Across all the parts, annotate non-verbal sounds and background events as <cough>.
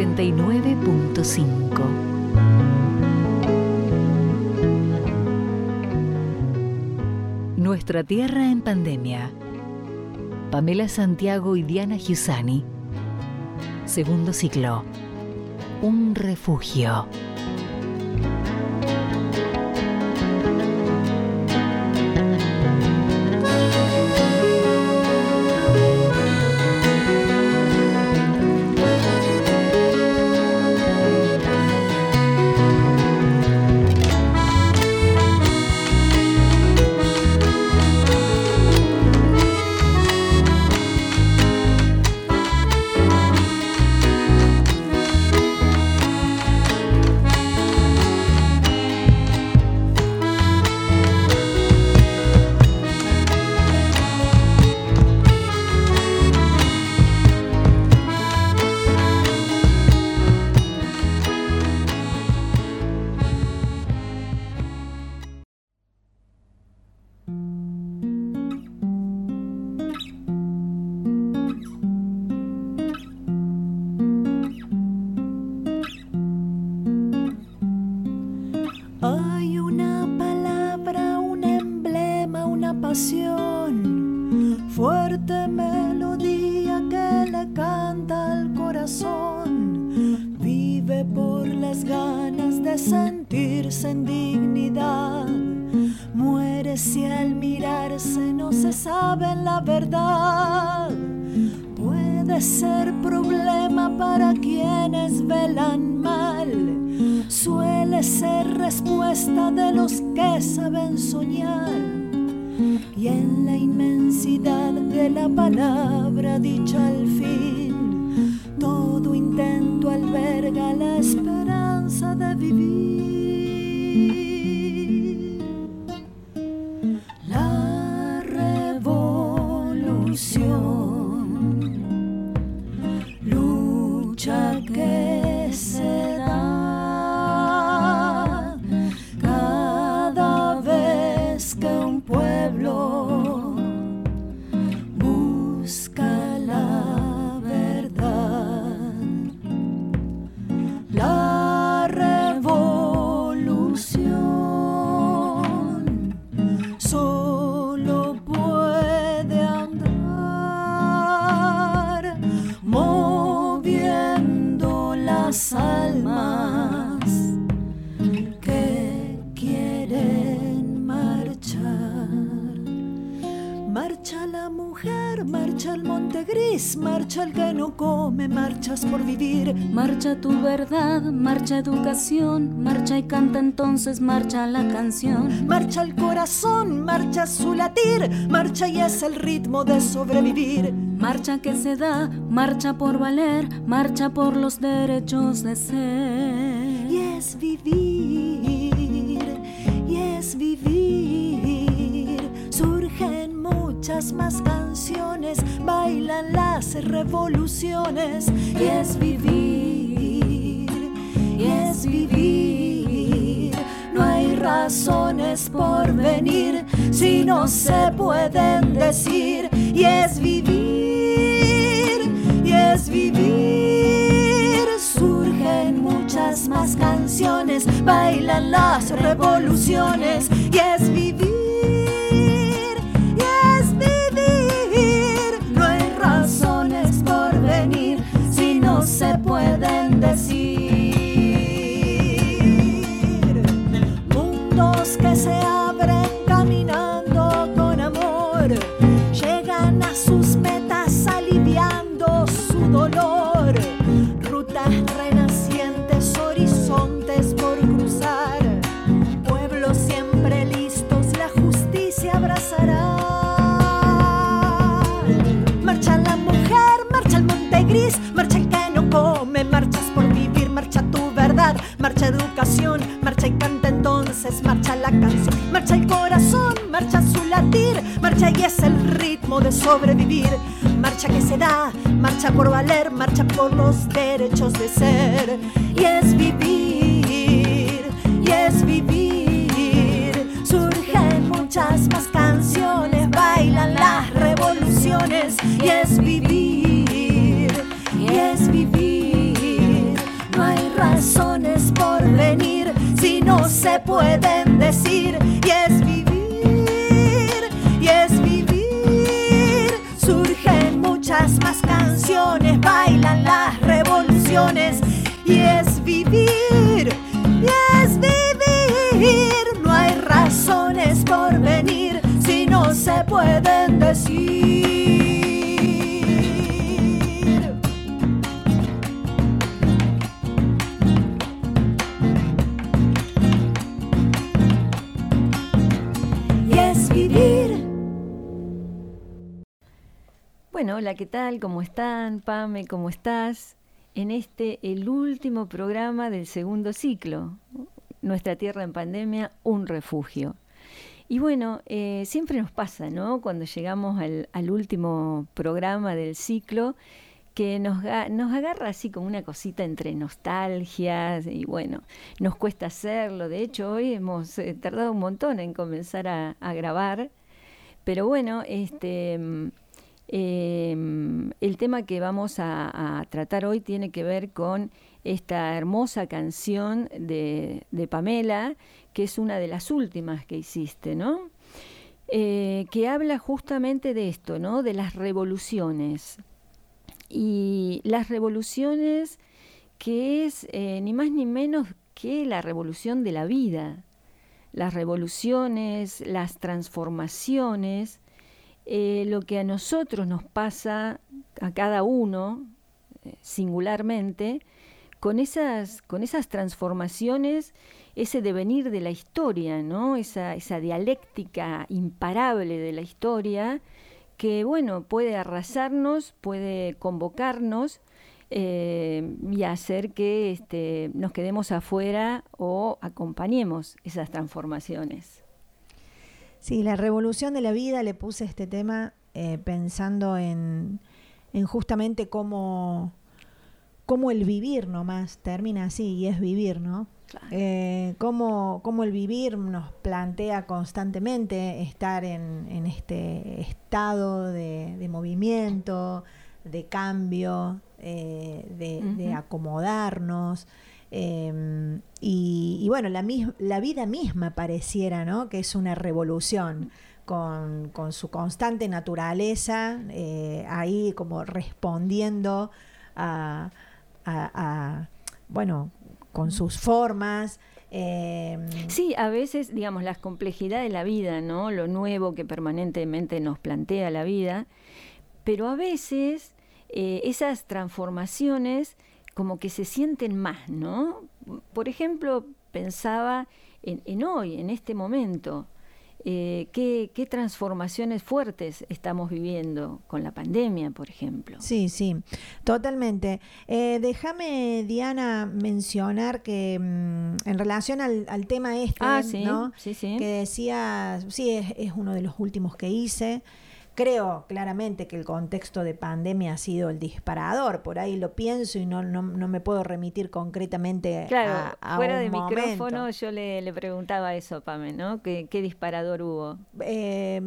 89.5. Nuestra tierra en pandemia. Pamela Santiago y Diana Giussani. Segundo ciclo. Un refugio. Por vivir. Marcha tu verdad, marcha educación, marcha y canta entonces, marcha la canción. Marcha el corazón, marcha su latir, marcha y es el ritmo de sobrevivir. Marcha que se da, marcha por valer, marcha por los derechos de ser. Y es vivir, y es vivir. Más canciones, bailan las revoluciones. Y es vivir, y es vivir. No hay razones por venir si no se pueden decir. Y es vivir, y es vivir. Surgen muchas más canciones, bailan las revoluciones. Y es vivir, se pueden decir. Mundos que se canción, marcha el corazón, marcha su latir, marcha y es el ritmo de sobrevivir, marcha que se da, marcha por valer, marcha por los derechos de ser, y es vivir, y es vivir, surgen muchas más canciones, bailan las revoluciones, y es vivir, y es vivir, se pueden decir y es vivir, y es vivir. Surgen muchas más canciones, bailan las revoluciones y es vivir, y es vivir. No hay razones por venir si no se pueden decir. Hola, ¿qué tal? ¿Cómo están? Pame, ¿cómo estás? En este, el último programa del segundo ciclo, Nuestra Tierra en Pandemia, un refugio. Y bueno, eh, siempre nos pasa, ¿no? Cuando llegamos al, último programa del ciclo, que nos, nos agarra así como una cosita entre nostalgias y bueno, nos cuesta hacerlo. De hecho, hoy hemos eh, tardado un montón en comenzar a, a grabar. Pero bueno, este, mm, eh, el tema que vamos a, tratar hoy tiene que ver con esta hermosa canción de, de Pamela, que es una de las últimas que hiciste, ¿no? Eh, que habla justamente de esto, ¿no? De las revoluciones. Y las revoluciones que es eh, ni más ni menos que la revolución de la vida. Las revoluciones, las transformaciones, eh, lo que a nosotros nos pasa, a cada uno, eh, singularmente, con esas, con esas transformaciones, ese devenir de la historia, ¿no? esa, esa dialéctica imparable de la historia, que bueno, puede arrasarnos, puede convocarnos eh, y hacer que este, nos quedemos afuera o acompañemos esas transformaciones. Sí, la revolución de la vida le puse este tema eh, pensando en, en justamente cómo, cómo el vivir nomás termina así y es vivir, ¿no? Claro. Eh, cómo, cómo el vivir nos plantea constantemente estar en, en este estado de, de movimiento, de cambio, eh, de, de acomodarnos. Eh, y, bueno, la, la vida misma pareciera, ¿no? Que es una revolución con, con su constante naturaleza, eh, ahí como respondiendo a, bueno, con sus formas. eh, Sí, a veces, digamos, las complejidades de la vida, ¿no? Lo nuevo que permanentemente nos plantea la vida, pero a veces eh, esas transformaciones como que se sienten más, ¿no? Por ejemplo, pensaba en, en hoy, en este momento, eh, ¿qué, qué transformaciones fuertes estamos viviendo con la pandemia, por ejemplo. Sí, sí, totalmente. Eh, Déjame, Diana, mencionar que mm, en relación al, al tema este, Ah, sí, ¿no? sí, sí. que decía, sí, es, es uno de los últimos que hice. Creo claramente que el contexto de pandemia ha sido el disparador, por ahí lo pienso y no, no, no me puedo remitir concretamente Claro, a, a fuera un de momento. micrófono yo le, le preguntaba eso, Pame, ¿no? ¿Qué, qué disparador hubo? Eh,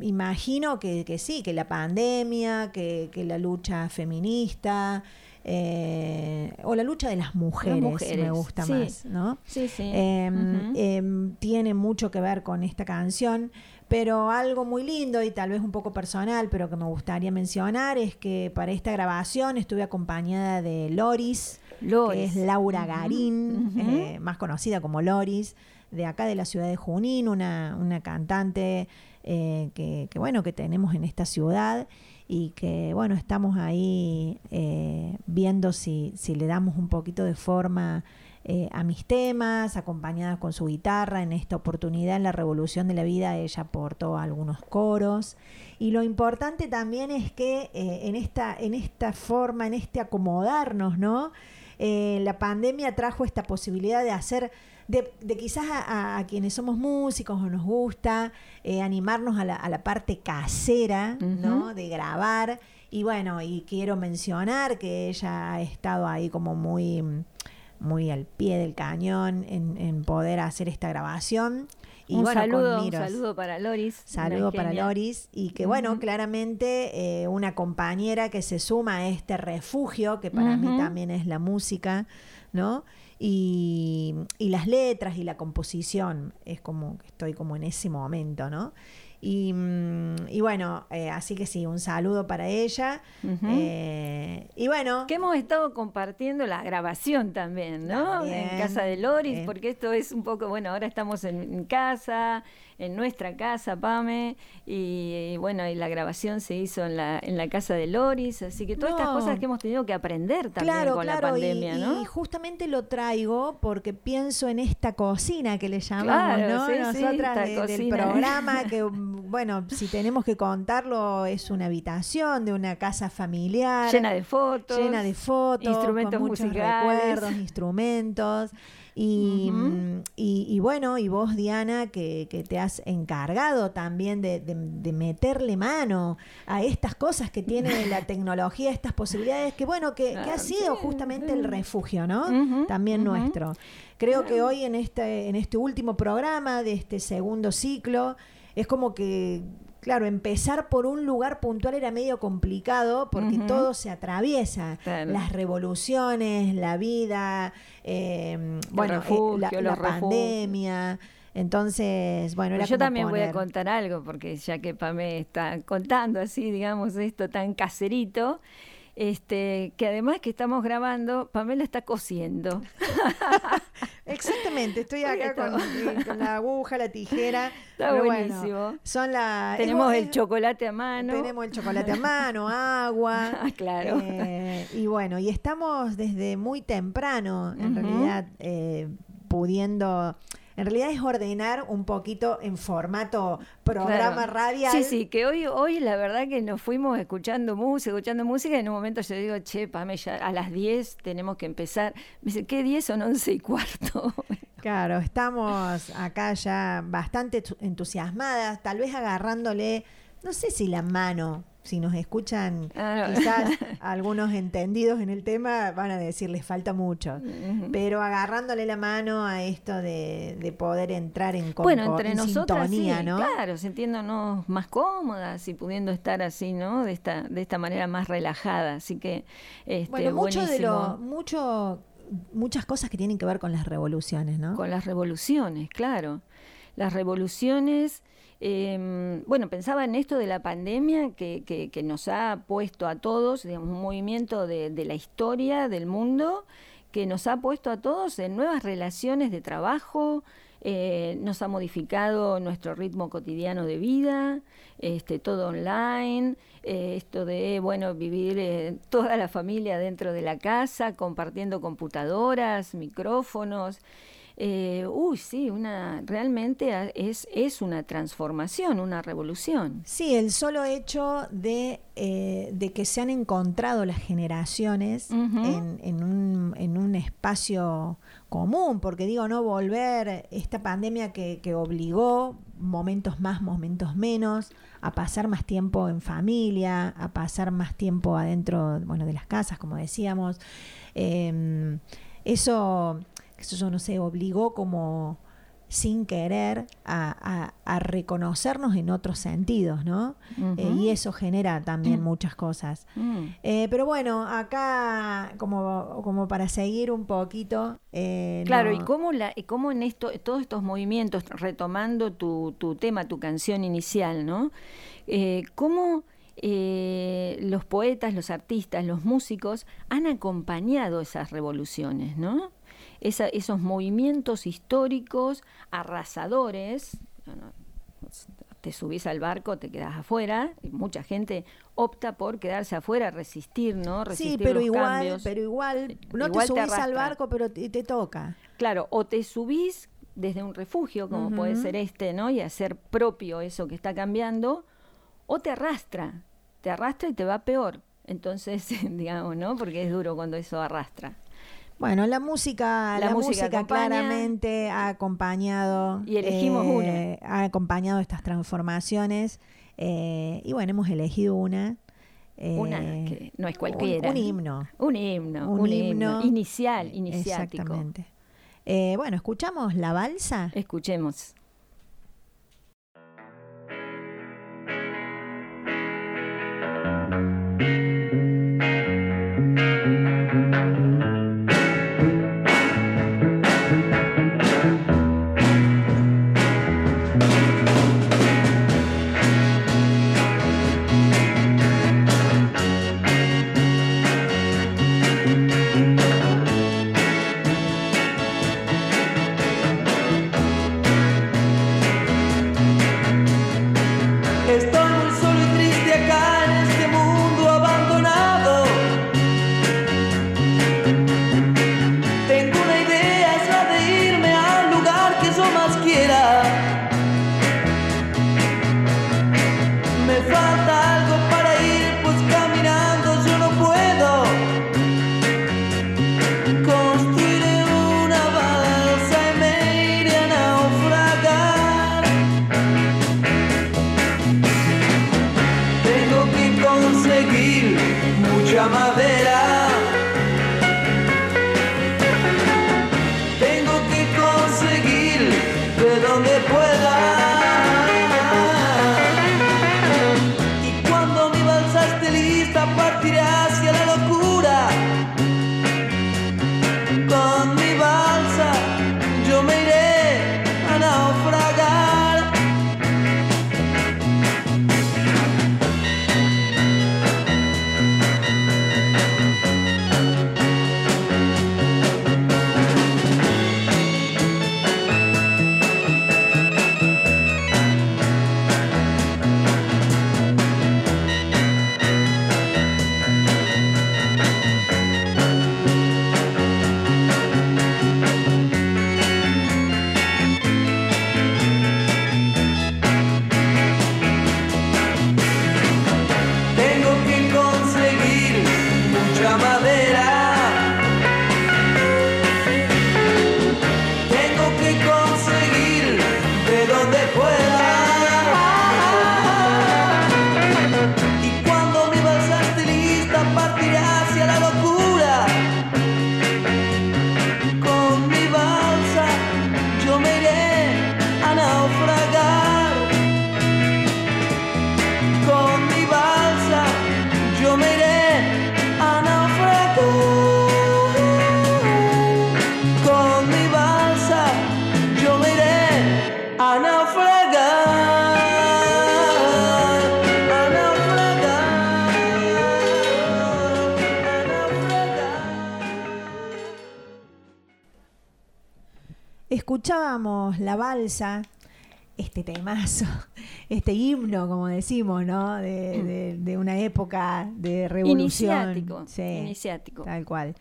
imagino que, que sí, que la pandemia, que, que la lucha feminista eh, o la lucha de las mujeres, me mujeres, gusta sí. más, ¿no? Sí, sí. Eh, Ujú. eh, tiene mucho que ver con esta canción, pero algo muy lindo y tal vez un poco personal, pero que me gustaría mencionar es que para esta grabación estuve acompañada de Loris, que Loris. es Laura Garín, eh, más conocida como Loris, de acá de la ciudad de Junín, una, una cantante eh, que, que, bueno, que tenemos en esta ciudad y que bueno, estamos ahí eh, viendo si, si le damos un poquito de forma eh, a mis temas, acompañadas con su guitarra. En esta oportunidad, en la Revolución de la Vida, ella aportó algunos coros. Y lo importante también es que eh, en, esta, en esta forma, en este acomodarnos, ¿no? Eh, la pandemia trajo esta posibilidad de hacer, de, de quizás a, quienes somos músicos o nos gusta, eh, animarnos a la, a la parte casera, ¿no? De grabar. Y bueno, y quiero mencionar que ella ha estado ahí como muy, muy al pie del cañón en, en poder hacer esta grabación. Y un bueno, saludo, un saludo para Loris. Saludo para genia. Loris y que bueno, claramente eh, una compañera que se suma a este refugio que para mí también es la música, ¿no? y, y las letras y la composición. Es como que estoy como en ese momento, ¿no? Y, mm, y bueno, eh, así que sí, un saludo para ella. Eh, y bueno, Que hemos estado compartiendo la grabación también, ¿no? También, En casa de Loris, eh. porque esto es un poco, bueno, ahora estamos en casa, en nuestra casa, Pame, y, y bueno, y la grabación se hizo en la, en la casa de Loris, así que todas estas cosas que hemos tenido que aprender también claro, con claro, la y- pandemia, y, ¿no? justamente lo traigo porque pienso en esta cocina que le llamamos, Claro, ¿no? sí, Nosotras de- del programa <laughs> que, bueno, si tenemos que contarlo, es una habitación de una casa familiar. Llena de fotos. llena de fotos, instrumentos con muchos musicales. recuerdos, instrumentos. Y, mm, y- y bueno, y vos, Diana, que, que te has encargado también de, de- de meterle mano a estas cosas que tiene la <laughs> tecnología, estas posibilidades, que bueno, que, que ha sido justamente el refugio, ¿no? También nuestro. Creo que hoy en este, en este último programa de este segundo ciclo, es como que, claro, empezar por un lugar puntual era medio complicado porque todo se atraviesa. Claro. Las revoluciones, la vida, eh, bueno, eh, refugio, la, pandemia. Entonces, bueno, era Yo también voy a contar algo, porque ya que Pame está contando así, digamos, esto tan caserito, este, que además que estamos grabando, Pamela está cosiendo. <laughs> Exactamente, estoy acá con, eh, con la aguja, la tijera. Está pero buenísimo. Bueno, son las Tenemos es- el chocolate a mano. Tenemos el chocolate a <laughs> mano, agua. <laughs> Ah, claro. eh, y bueno, y estamos desde muy temprano, en realidad, eh, pudiendo. En realidad es ordenar un poquito en formato programa Claro. radial. Sí, sí, que hoy, hoy la verdad que nos fuimos escuchando música, escuchando música, y en un momento yo digo, che, Pame, ya a las 10 tenemos que empezar. Me dice, ¿qué 10 son 11 y cuarto? <laughs> Claro, estamos acá ya bastante tu- entusiasmadas, tal vez agarrándole, no sé si la mano, si nos escuchan Ah, no. quizás <laughs> algunos entendidos en el tema van a decir les falta mucho, pero agarrándole la mano a esto de, de poder entrar en, bueno, entre en nosotras sintonía, sí, ¿no? claro, sintiéndonos más cómodas y pudiendo estar así, ¿no? De esta, de esta manera más relajada. Así que, este, Bueno, mucho de lo, mucho, muchas cosas que tienen que ver con las revoluciones, ¿no? Con las revoluciones, claro. Las revoluciones, eh, bueno, pensaba en esto de la pandemia que, que- nos ha puesto a todos, digamos, un movimiento de, de la historia del mundo que nos ha puesto a todos en nuevas relaciones de trabajo, eh, nos ha modificado nuestro ritmo cotidiano de vida, este, todo online, eh, esto de, bueno, vivir eh, toda la familia dentro de la casa, compartiendo computadoras, micrófonos. Eh, uy, sí, una, realmente es, es una transformación, una revolución. Sí, el solo hecho de, eh, de que se han encontrado las generaciones en, en un, en un espacio común, porque digo, no volver esta pandemia que, que obligó momentos más, momentos menos, a pasar más tiempo en familia, a pasar más tiempo adentro bueno, de las casas, como decíamos. Eh, eso, eso yo no sé, obligó como sin querer a, a- a reconocernos en otros sentidos, ¿no? Eh, y eso genera también muchas cosas. Mm. Eh, pero bueno, acá como, como para seguir un poquito. eh, Claro, no- y cómo, la, y cómo en esto, todos estos movimientos, retomando tu, tu tema, tu canción inicial, ¿no? Cómo eh, los poetas, los artistas, los músicos han acompañado esas revoluciones, ¿no? Esa- esos movimientos históricos arrasadores. bueno, te subís al barco, te quedas afuera, y mucha gente opta por quedarse afuera, resistir, ¿no? Sí, pero los igual, cambios. pero igual, no Igual te te subís al barco, pero te, te toca. Claro, o te subís desde un refugio, como puede ser este, ¿no? Y hacer propio eso que está cambiando, o te arrastra, te arrastra y te va peor. Entonces, <laughs> digamos, ¿no? Porque es duro cuando eso arrastra. Bueno, la música, La la, música música, acompaña. claramente ha acompañado. Y elegimos eh, Ha acompañado estas transformaciones. eh, y bueno, hemos elegido una. eh, Una que no es un- cualquiera. Un, himno. Un himno, un, Un himno. himno. Inicial, iniciático. Exactamente. Eh, bueno, escuchamos la balsa. Escuchemos. Escuchábamos la balsa, este temazo, <laughs> este himno, como decimos, ¿no? De, de- de una época de revolución. Iniciático, Sí, iniciático. Tal cual.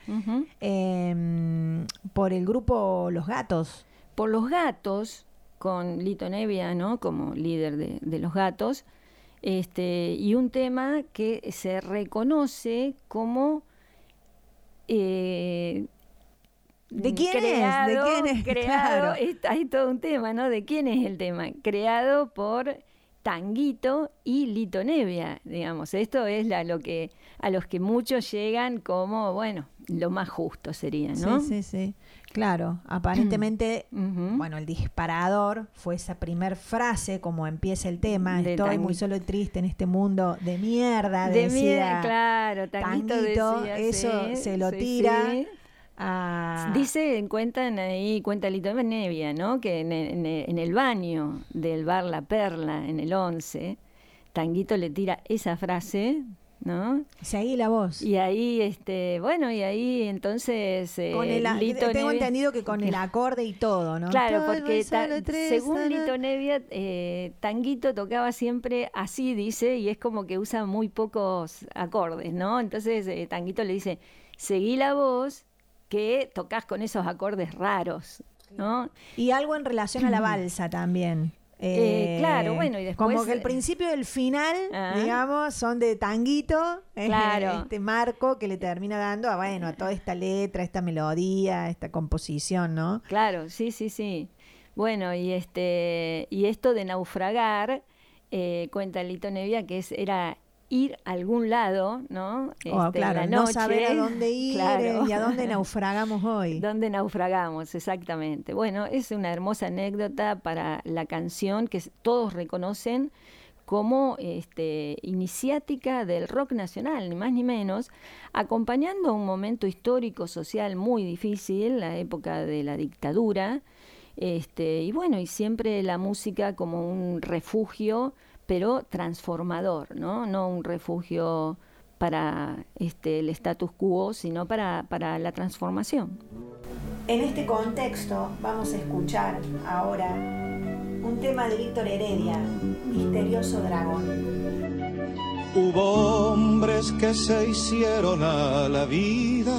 Em, por el grupo Los Gatos. por los gatos, con Lito Nevia, ¿no? Como líder de, de los gatos, este, y un tema que se reconoce como eh, ¿De quién es? ¿De quién es? <laughs> creado, Claro. hay todo un tema, ¿no? ¿De quién es el tema? Creado por Tanguito y Lito Nevia, digamos. Esto es la- lo que a los que muchos llegan como, bueno, lo más justo sería, ¿no? Sí, sí, sí. Claro, aparentemente, <clears throat> bueno, el disparador fue esa primer frase, como empieza el tema. De Estoy muy solo y triste en este mundo de mierda. De decía mierda, claro, Tanguito, Tanguito, decía, eso sí, se lo sí, tira sí. Dice, cuentan ahí, cuenta Lito Nevia, ¿no? Que en, en- en el baño del bar La Perla, en el 11, Tanguito le tira esa frase, ¿no? Seguí la voz. Y ahí, este, bueno, y ahí entonces eh, Con el, Lito tengo Nevia- entendido que con el <laughs> acorde y todo, ¿no? Claro, porque ta- según Lito Nevia, eh, Tanguito tocaba siempre así, dice, y es como que usa muy pocos acordes, ¿no? Entonces eh, Tanguito le dice, seguí la voz que tocas con esos acordes raros, ¿no? Y algo en relación a la <clears throat> balsa también. Eh, claro, bueno, y después- Como que el principio y el final, Ah. digamos, son de tanguito, <laughs> eh, Claro. este marco que le termina dando a, bueno, a toda esta letra, esta melodía, esta composición, ¿no? Claro, sí, sí, sí. Bueno, y este y esto de naufragar, eh, cuenta Lito Nevia que es, era ir a algún lado, ¿no? Oh, Este, claro, la no noche. saber a dónde <laughs> ir Claro. eh, y a dónde <laughs> naufragamos hoy. ¿Dónde naufragamos? Exactamente. Bueno, es una hermosa anécdota para la canción que todos reconocen como este, iniciática del rock nacional, ni más ni menos, acompañando un momento histórico, social muy difícil, la época de la dictadura, este, y bueno, y siempre la música como un refugio, pero transformador, ¿no? No un refugio para este, el status quo, sino para, para la transformación. En este contexto vamos a escuchar ahora un tema de Víctor Heredia, Misterioso Dragón. Hubo hombres que se hicieron a la vida,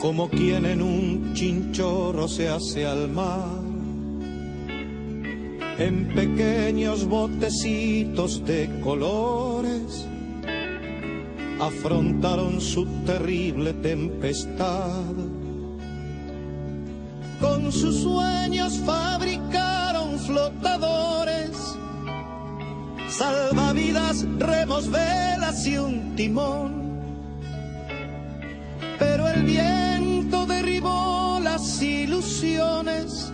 como quien en un chinchorro se hace al mar en pequeños botecitos de colores afrontaron su terrible tempestad. Con sus sueños fabricaron flotadores, salvavidas, remos, velas y un timón. Pero el viento derribó las ilusiones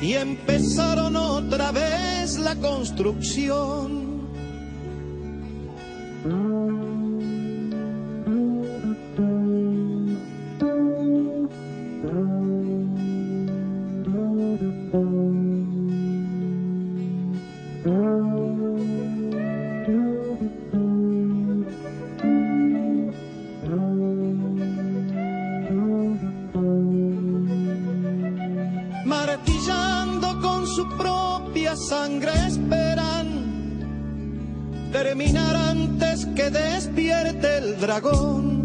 y empezaron otra vez la construcción. dragón.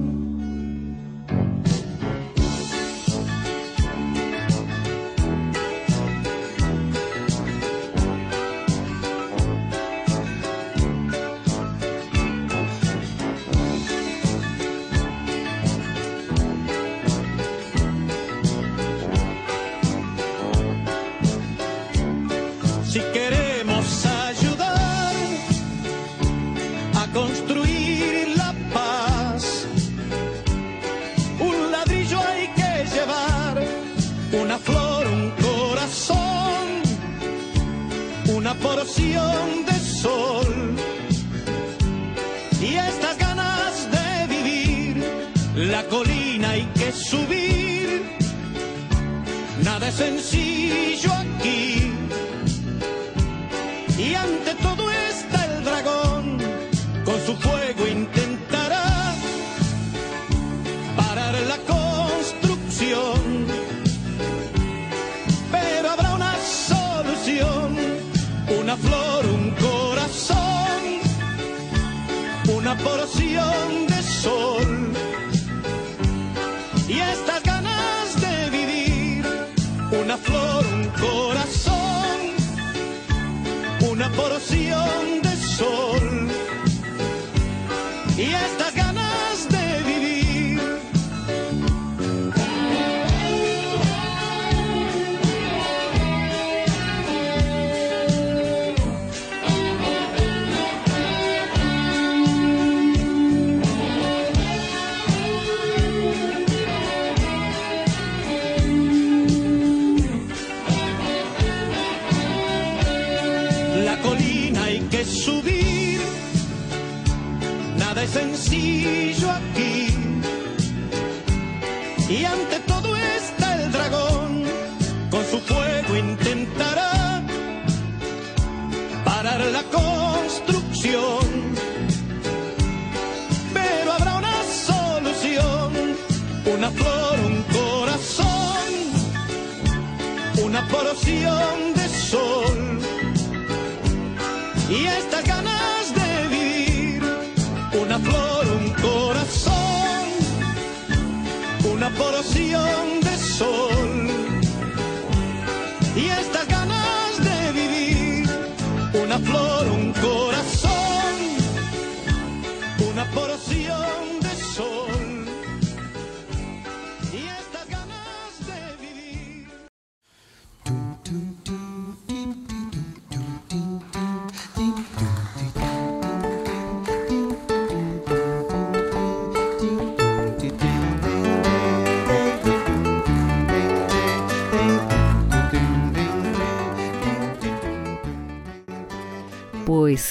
la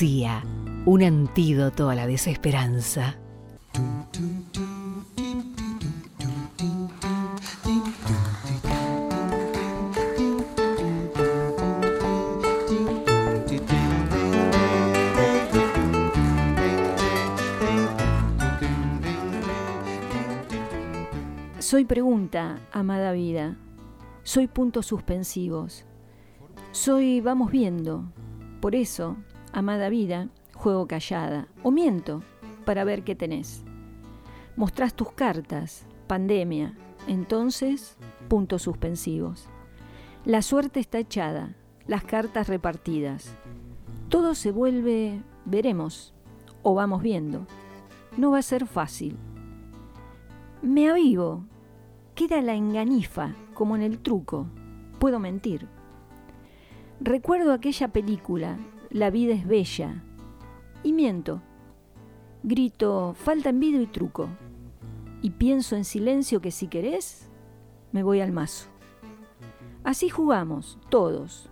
un antídoto a la desesperanza. Soy pregunta, amada vida. Soy puntos suspensivos. Soy vamos viendo. Por eso amada vida, juego callada o miento para ver qué tenés. Mostrás tus cartas, pandemia, entonces, puntos suspensivos. La suerte está echada, las cartas repartidas. Todo se vuelve, veremos, o vamos viendo. No va a ser fácil. Me avivo. Queda la enganifa, como en el truco. Puedo mentir. Recuerdo aquella película, La vida es bella, y miento. Grito, falta envido y truco. Y pienso en silencio que si querés, me voy al mazo. Así jugamos, todos.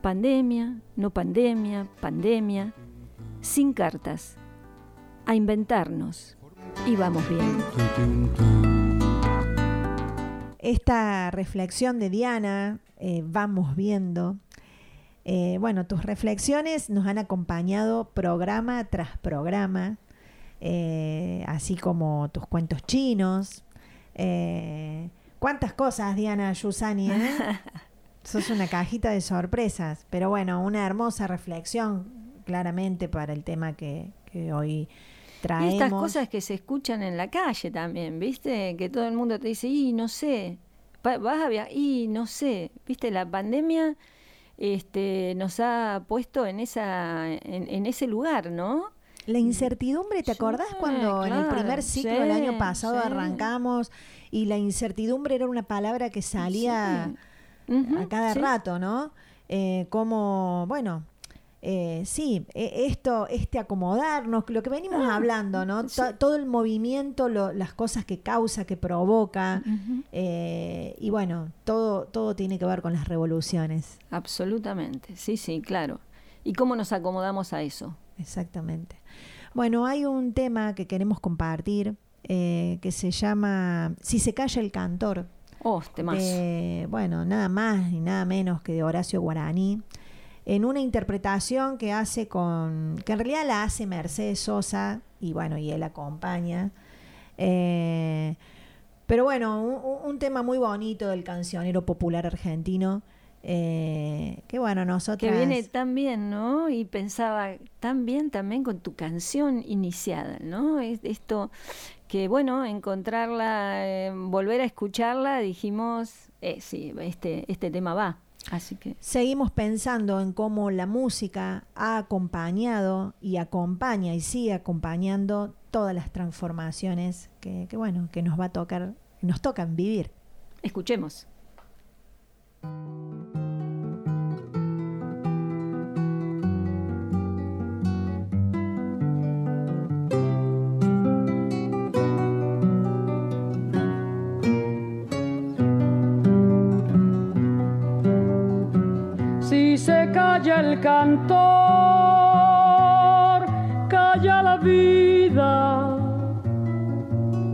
Pandemia, no pandemia, pandemia, sin cartas. A inventarnos. Y vamos bien. Esta reflexión de Diana, eh, vamos viendo. Eh, bueno, tus reflexiones nos han acompañado programa tras programa, eh, así como tus cuentos chinos. ¿Cuántas cosas, Diana Yusani? Eh? <laughs> Sos una cajita de sorpresas, pero bueno, una hermosa reflexión claramente para el tema que, que hoy traemos. Y estas cosas que se escuchan en la calle también, ¿viste? Que todo el mundo te dice, y no sé, vas a viajar, y no sé, ¿viste? La pandemia este, nos ha puesto en, esa, en, en ese lugar, ¿no? La incertidumbre, ¿te acordás cuando en el primer ciclo del año pasado sí. arrancamos y la incertidumbre era una palabra que salía a cada sí. rato, ¿no? Eh, como, bueno, eh, sí, e- esto, este acomodarnos, lo que venimos hablando, ¿no? Ah, sí. To- Todo el movimiento, lo- las cosas que causa, que provoca, eh, y bueno, todo, todo tiene que ver con las revoluciones, Absolutamente, sí, sí, claro. ¿Y cómo nos acomodamos a eso? exactamente. Bueno, hay un tema que queremos compartir eh, que se llama Si se calla el cantor. Oh, temazo. de, bueno, nada más ni nada menos que de Horacio Guaraní, en una interpretación que hace con, que en realidad la hace Mercedes Sosa, y bueno, y él acompaña. Eh, pero bueno, un, tema muy bonito del cancionero popular argentino, eh, que bueno, nosotros... Que viene tan bien, ¿no? Y pensaba tan bien también con tu canción iniciada, ¿no? Es esto que, bueno, encontrarla, eh, volver a escucharla, dijimos, eh, sí, este, este tema va. Así que Seguimos pensando en cómo la música ha acompañado y acompaña y sigue acompañando todas las transformaciones que, que, bueno, que nos va a tocar, nos tocan vivir. escuchemos. Se calla el cantor, calla la vida,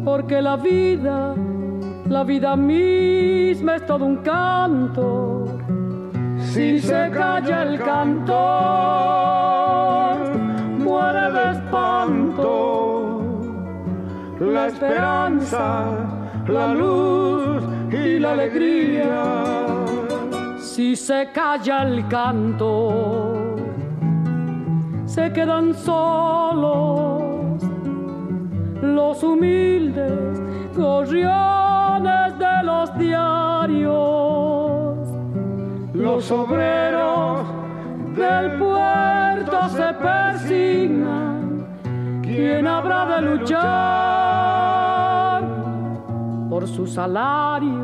porque la vida, la vida misma es todo un canto. Si se calla el cantor, muere de espanto la esperanza, la luz y la alegría. Si se calla el canto, se quedan solos los humildes gorriones de los diarios. Los obreros del puerto se persignan. ¿Quién habrá de luchar por sus salarios?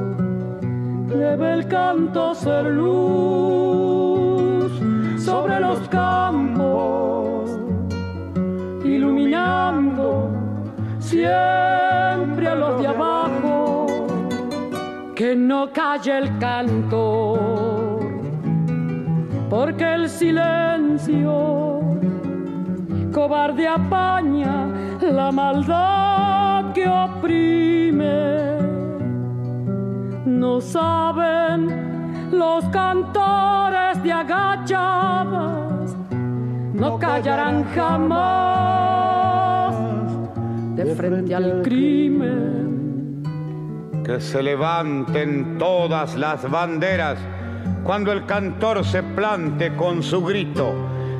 Debe el canto ser luz sobre los campos, iluminando siempre a los de abajo que no calle el canto, porque el silencio cobarde apaña la maldad que oprime. No saben los cantores de agachadas, no callarán jamás de frente al crimen. Que se levanten todas las banderas cuando el cantor se plante con su grito.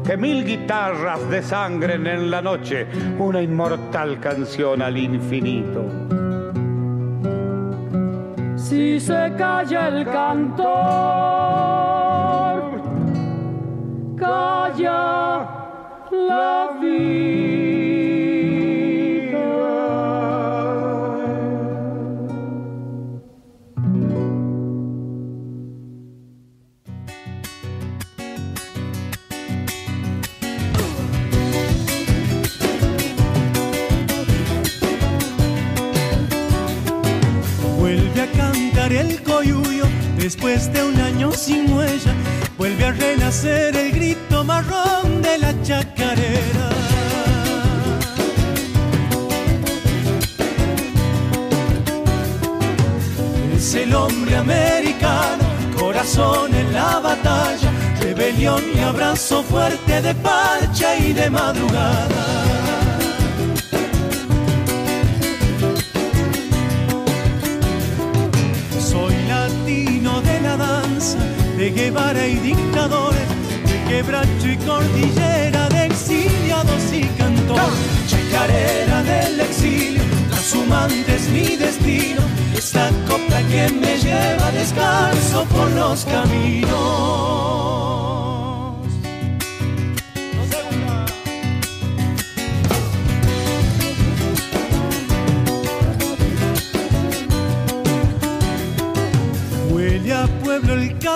Que mil guitarras desangren en la noche una inmortal canción al infinito. Si se calla el cantor, calla la Vuelve el coyuyo después de un año sin huella. Vuelve a renacer el grito marrón de la chacarera. Es el hombre americano, corazón en la batalla, rebelión y abrazo fuerte de parcha y de madrugada. La de Guevara y dictadores, de quebracho y cordillera, de exiliados y cantores. Chacarera del exilio, trashumante es mi destino, esta copla que me lleva descalzo por los caminos.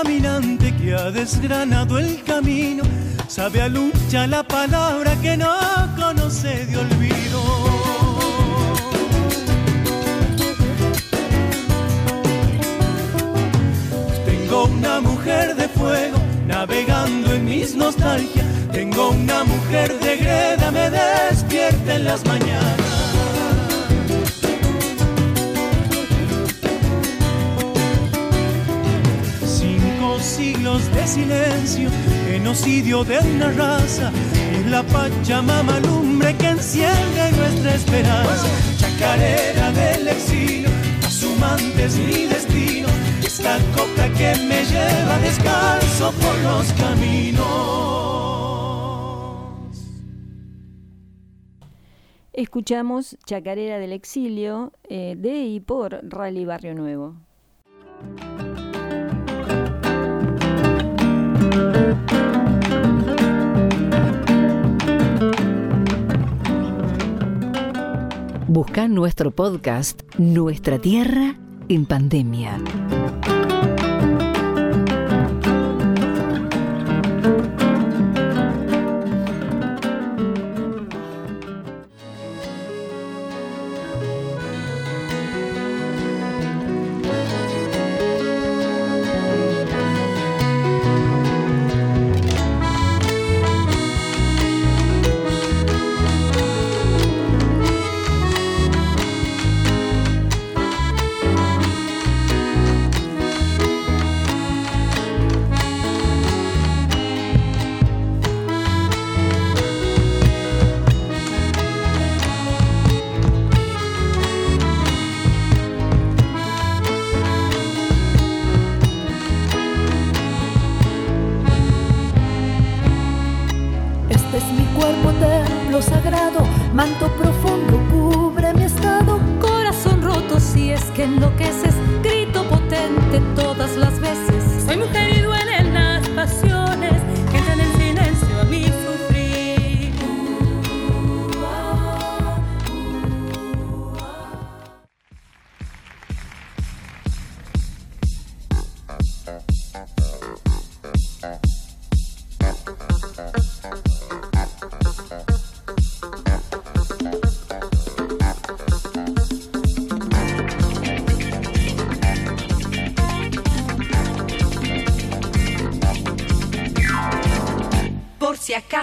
Caminante que ha desgranado el camino. Sabe a lucha la palabra que no conoce de olvido. Tengo una mujer de fuego navegando en mis nostalgias. Tengo una mujer de greda, me despierta en las mañanas. De silencio, genocidio de una raza, es la Pachamama lumbre que enciende nuestra esperanza. Chacarera del exilio, trashumante es mi destino, esta copa que me lleva descalzo por los caminos. Escuchamos Chacarera del Exilio eh, de y por Rally Barrio Nuevo. Busca nuestro podcast Nuestra Tierra en Pandemia.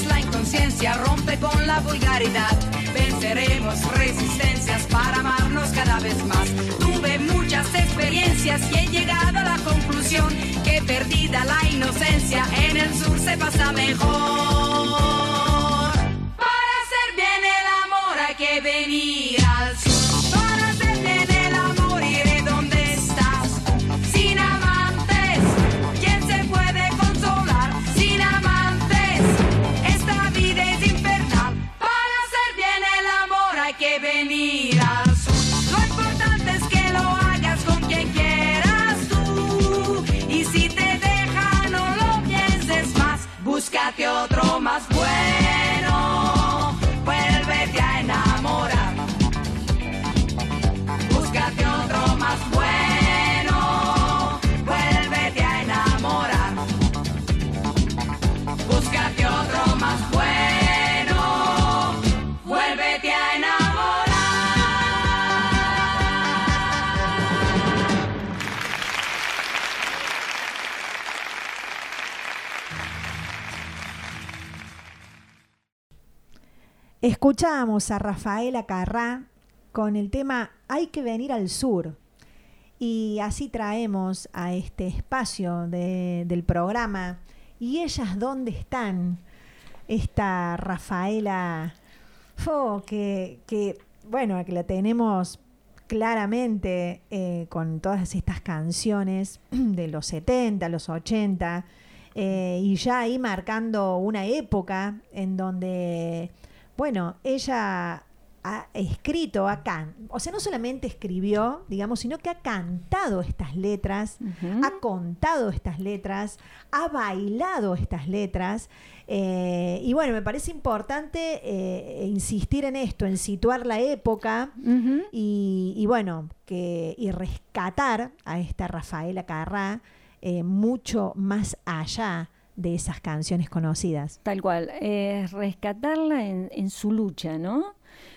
la inconsciencia rompe con la vulgaridad? Venceremos resistencias para amarnos cada vez más. Tuve muchas experiencias y he llegado a la conclusión que perdida la inocencia en el sur se pasa mejor. Escuchamos a Rafaela Carrá con el tema Hay que venir al sur. Y así traemos a este espacio de- del programa. ¿Y ellas dónde están? Esta Rafaela, fo, que, que, bueno, que la tenemos claramente eh, con todas estas canciones <clears throat> de los 70, los 80, eh, y ya ahí marcando una época en donde, bueno, ella ha escrito, ha can o sea, no solamente escribió, digamos, sino que ha cantado estas letras, ha contado estas letras, ha bailado estas letras. eh, y bueno, me parece importante eh, insistir en esto, en situar la época y, y bueno, que, y rescatar a esta Rafaela Carrá eh, mucho más allá de esas canciones conocidas. Tal cual, es rescatarla en, en su lucha, ¿no?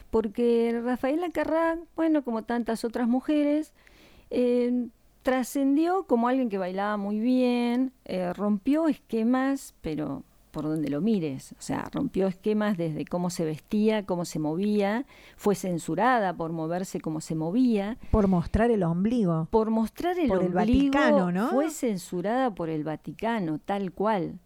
Porque Rafaela Carrá, bueno, como tantas otras mujeres, eh, trascendió como alguien que bailaba muy bien, eh, rompió esquemas, pero por donde lo mires, o sea, rompió esquemas desde cómo se vestía, cómo se movía, fue censurada por moverse como se movía, Por mostrar el ombligo. por mostrar el Por el ombligo, Vaticano, ¿no? Fue censurada por el Vaticano, tal cual.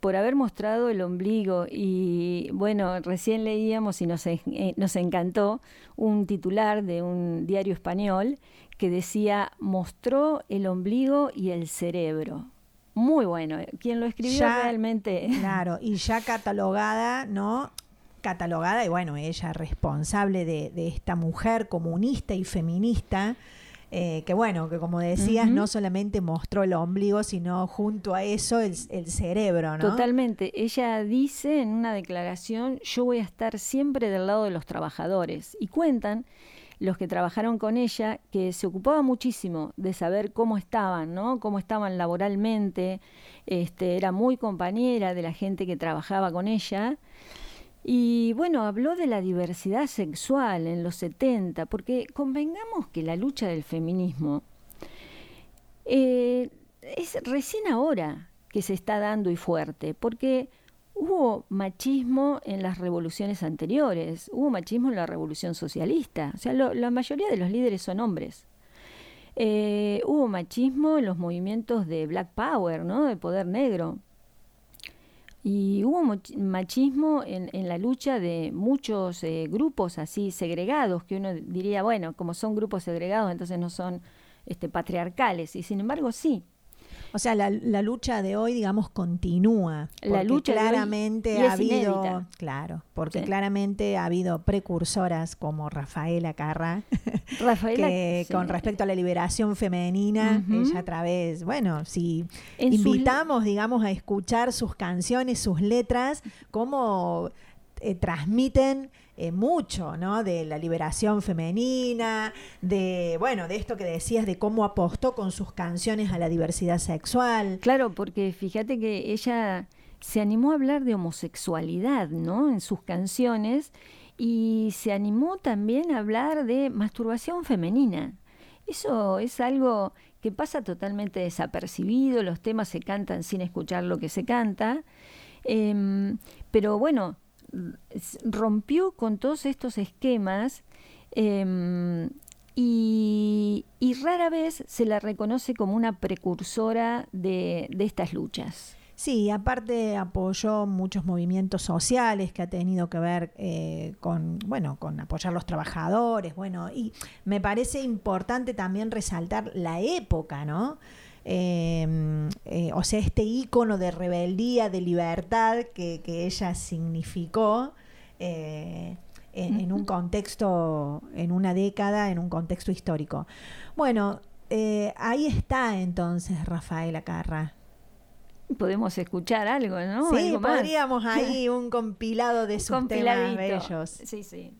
Por haber mostrado el ombligo. Y bueno, recién leíamos y nos, eh, nos encantó un titular de un diario español que decía: mostró el ombligo y el cerebro. Muy bueno. Quien lo escribió Ya- realmente. <laughs> Claro, y ya catalogada, ¿no? Catalogada, y bueno, ella responsable de, de esta mujer comunista y feminista, eh, que bueno, que como decías, no solamente mostró el ombligo, sino junto a eso el, el cerebro, ¿no? Totalmente. Ella dice en una declaración, yo voy a estar siempre del lado de los trabajadores. Y cuentan los que trabajaron con ella que se ocupaba muchísimo de saber cómo estaban, ¿no? Cómo estaban laboralmente. Este, era muy compañera de la gente que trabajaba con ella. Y bueno, habló de la diversidad sexual en los 70, porque convengamos que la lucha del feminismo eh, es recién ahora que se está dando y fuerte, porque hubo machismo en las revoluciones anteriores, hubo machismo en la revolución socialista, o sea, la mayoría de los líderes son hombres. Eh, hubo machismo en los movimientos de Black Power, ¿no? De poder negro. Y hubo machismo en, en la lucha de muchos eh, grupos así segregados, que uno diría, bueno, como son grupos segregados, entonces no son este, patriarcales, y sin embargo sí. O sea, la, la lucha de hoy, digamos, continúa. La lucha de hoy claramente ha habido, inédita. claro, porque Sí. claramente ha habido precursoras como Rafaela Carra, <laughs> Rafaela, que sí. con respecto a la liberación femenina, ella a través, bueno, si En invitamos, digamos, a escuchar sus canciones, sus letras, cómo eh, transmiten eh, mucho, ¿no? De la liberación femenina, de, bueno, de esto que decías, de cómo apostó con sus canciones a la diversidad sexual. Claro, porque fíjate que ella se animó a hablar de homosexualidad, ¿no? En sus canciones y se animó también a hablar de masturbación femenina. Eso es algo que pasa totalmente desapercibido, los temas se cantan sin escuchar lo que se canta, Em, pero bueno, rompió con todos estos esquemas em, y, rara vez se la reconoce como una precursora de, de estas luchas. Sí, aparte apoyó muchos movimientos sociales que ha tenido que ver eh, con, bueno, con apoyar a los trabajadores, bueno, y me parece importante también resaltar la época, ¿no? Eh, eh, o sea, este ícono de rebeldía, de libertad que, que ella significó eh, en, en un contexto, en una década, en un contexto histórico. Bueno, eh, ahí está entonces Rafaela Carra. Podemos escuchar algo, ¿no? Sí, Algo podríamos ahí <laughs> un compilado de sus temas bellos. Sí, sí.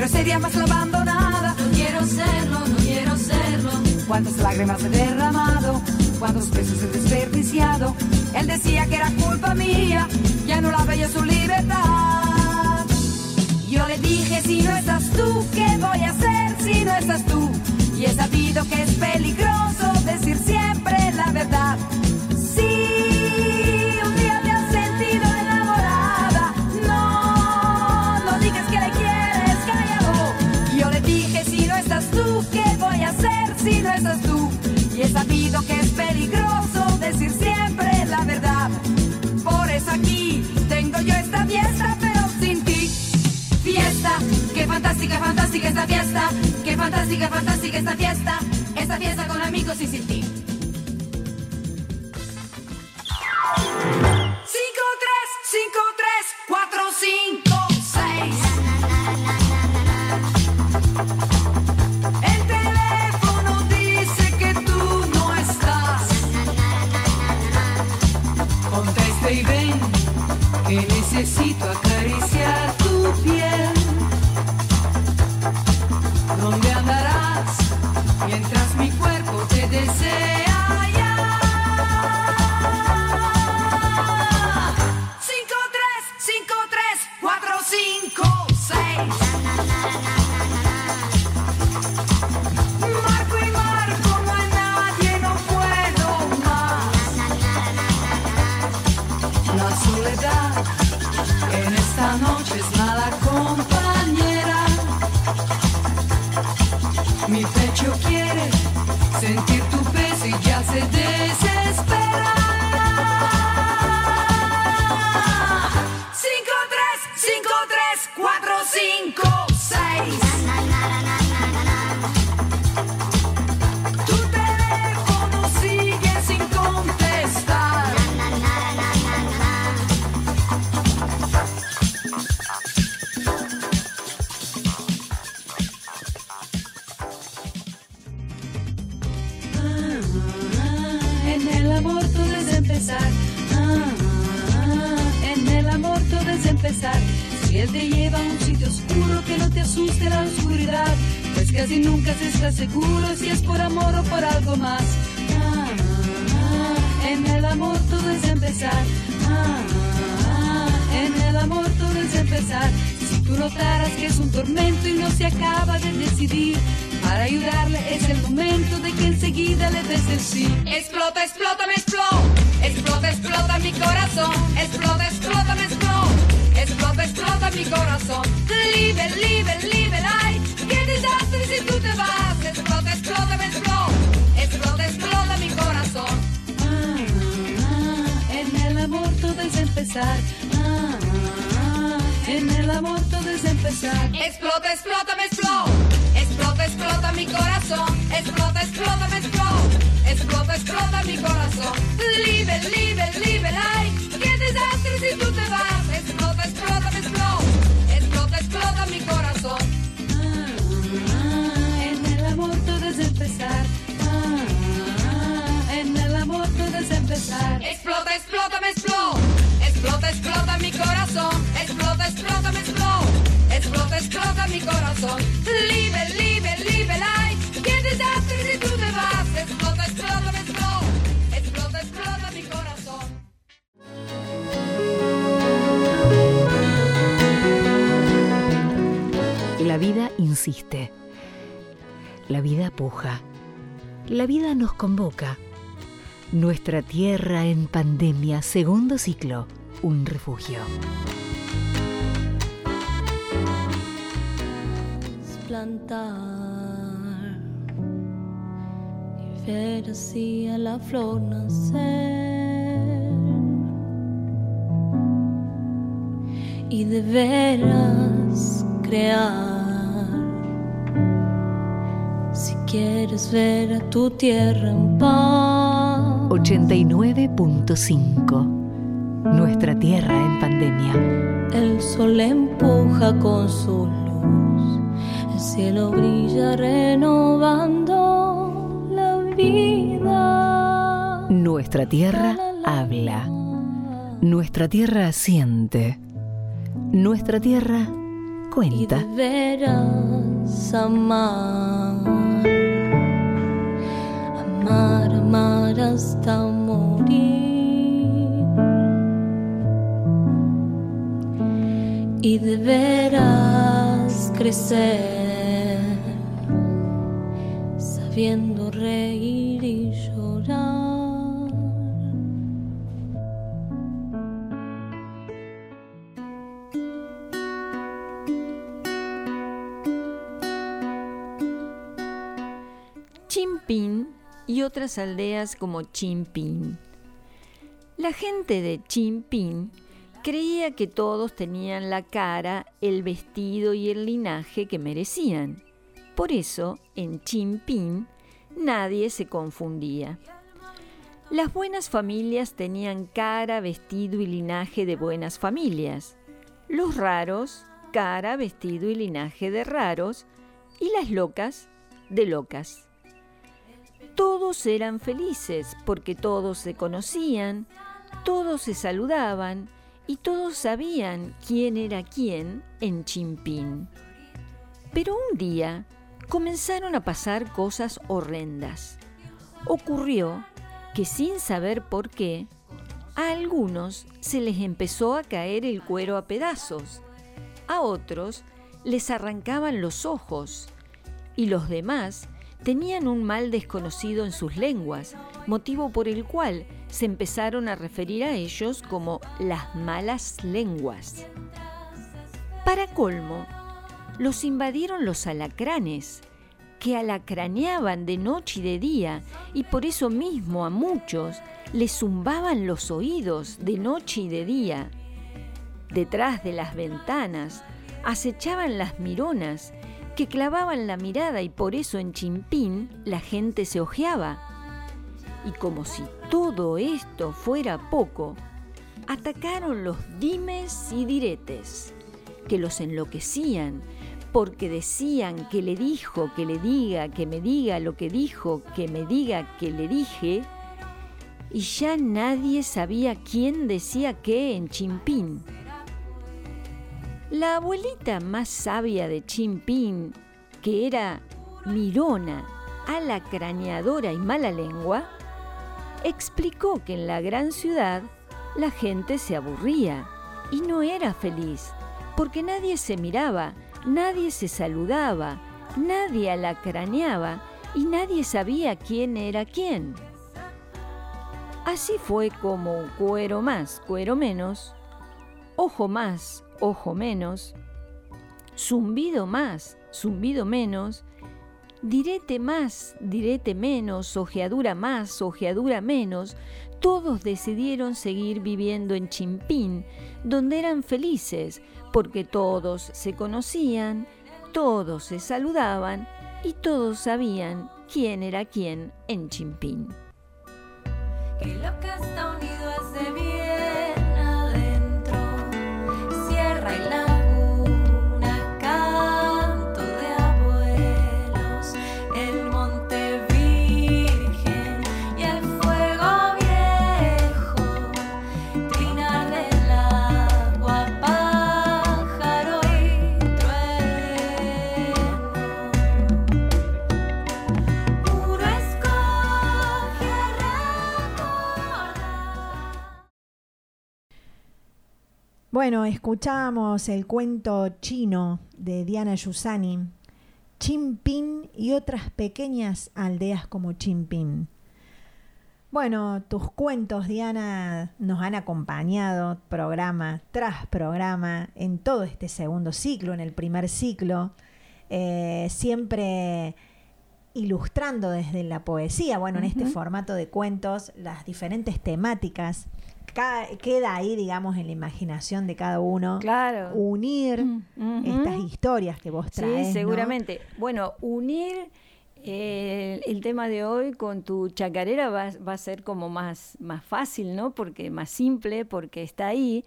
No quiero ser ya más la abandonada. No quiero serlo, no quiero serlo. Cuántas lágrimas he derramado, cuántos besos he desperdiciado. Él decía que era culpa mía, ya no la yo su libertad. Yo le dije, si no estás tú, ¿qué voy a hacer si no estás tú? Y he sabido que es peligroso decir siempre la verdad. Fantástica, fantástica esta fiesta. Qué fantástica, fantástica esta fiesta. Esta fiesta con amigos y sin ti. Explota, explota, me explota. Explota, explota mi corazón. Explota, explota, me explota. Explota, explota mi corazón. Libre, libre, libre, ay. Qué desastre si tú te vas. Explota, explota, me explota. Explota, explota mi corazón. Ah, en el amor todo es empezar. Ah, en el amor todo es empezar. Explota, explota, me explota. Explota, explota mi corazón. Explota, explota, me explota. Explota, mi corazón. Libre, libre, libre, ay. Qué desastre si tú te vas. Explota, explota, me explota. Explota, explota mi corazón. Ah, en el amor todo es empezar. Ah, ah, en el amor todo es. Explota, explota, me explota. Explota, explota mi corazón. Explota, explota, me explota. Explota, explota mi corazón. Libre, libre, libre, ay. La vida puja. La vida nos convoca. Nuestra tierra en pandemia, segundo ciclo, un refugio. plantar y ver así a la flor nacer y de veras crear si quieres ver a tu tierra en paz 89.5. Nuestra tierra en pandemia. el sol empuja con su luz el cielo brilla renovando la vida Nuestra tierra habla. Nuestra tierra siente. Nuestra tierra y cuenta. de veras amar, amar, amar hasta morir. Y de veras crecer, sabiendo reír y llorar. Aldeas como Chimpín. La gente de Chimpín creía que todos tenían la cara, el vestido y el linaje que merecían. Por eso, en Chimpín, nadie se confundía. Las buenas familias tenían cara, vestido y linaje de buenas familias. Los raros, cara, vestido y linaje de raros. Y las locas, de locas. Todos eran felices porque todos se conocían, todos se saludaban y todos sabían quién era quién en Chimpín. Pero un día comenzaron a pasar cosas horrendas. Ocurrió que sin saber por qué, a algunos se les empezó a caer el cuero a pedazos, a otros les arrancaban los ojos y los demás tenían un mal desconocido en sus lenguas, motivo por el cual se empezaron a referir a ellos como las malas lenguas. Para colmo, los invadieron los alacranes, que alacraneaban de noche y de día, y por eso mismo a muchos les zumbaban los oídos de noche y de día. Detrás de las ventanas acechaban las mironas, que clavaban la mirada y por eso en Chimpín la gente se ojeaba. Y como si todo esto fuera poco, atacaron los dimes y diretes, que los enloquecían, porque decían que le dijo, que le diga, que me diga lo que dijo, que me diga que le dije, y ya nadie sabía quién decía qué en Chimpín. La abuelita más sabia de Chimpín, que era Mirona, alacraneadora y mala lengua, explicó que en la gran ciudad la gente se aburría y no era feliz, porque nadie se miraba, nadie se saludaba, nadie alacraneaba y nadie sabía quién era quién. Así fue como cuero más, cuero menos, ojo más, ojo menos, zumbido más, zumbido menos, direte más, direte menos, ojeadura más, ojeadura menos, todos decidieron seguir viviendo en Chimpín, donde eran felices, porque todos se conocían, todos se saludaban y todos sabían quién era quién en Chimpín. Que lo que está unido hace bien Bueno, escuchábamos el cuento chino de Diana Yusani, Chimpín y otras pequeñas aldeas como Chimpín. Bueno, tus cuentos, Diana, nos han acompañado programa tras programa en todo este segundo ciclo, en el primer ciclo, eh, siempre ilustrando desde la poesía, bueno, en este formato de cuentos, las diferentes temáticas. Queda ahí, digamos, en la imaginación de cada uno. Claro. Unir Ujú. estas historias que vos traes. Sí, ¿no? seguramente. Bueno, unir eh, el tema de hoy con tu chacarera va, va a ser como más, más fácil, ¿no? Porque más simple, porque está ahí.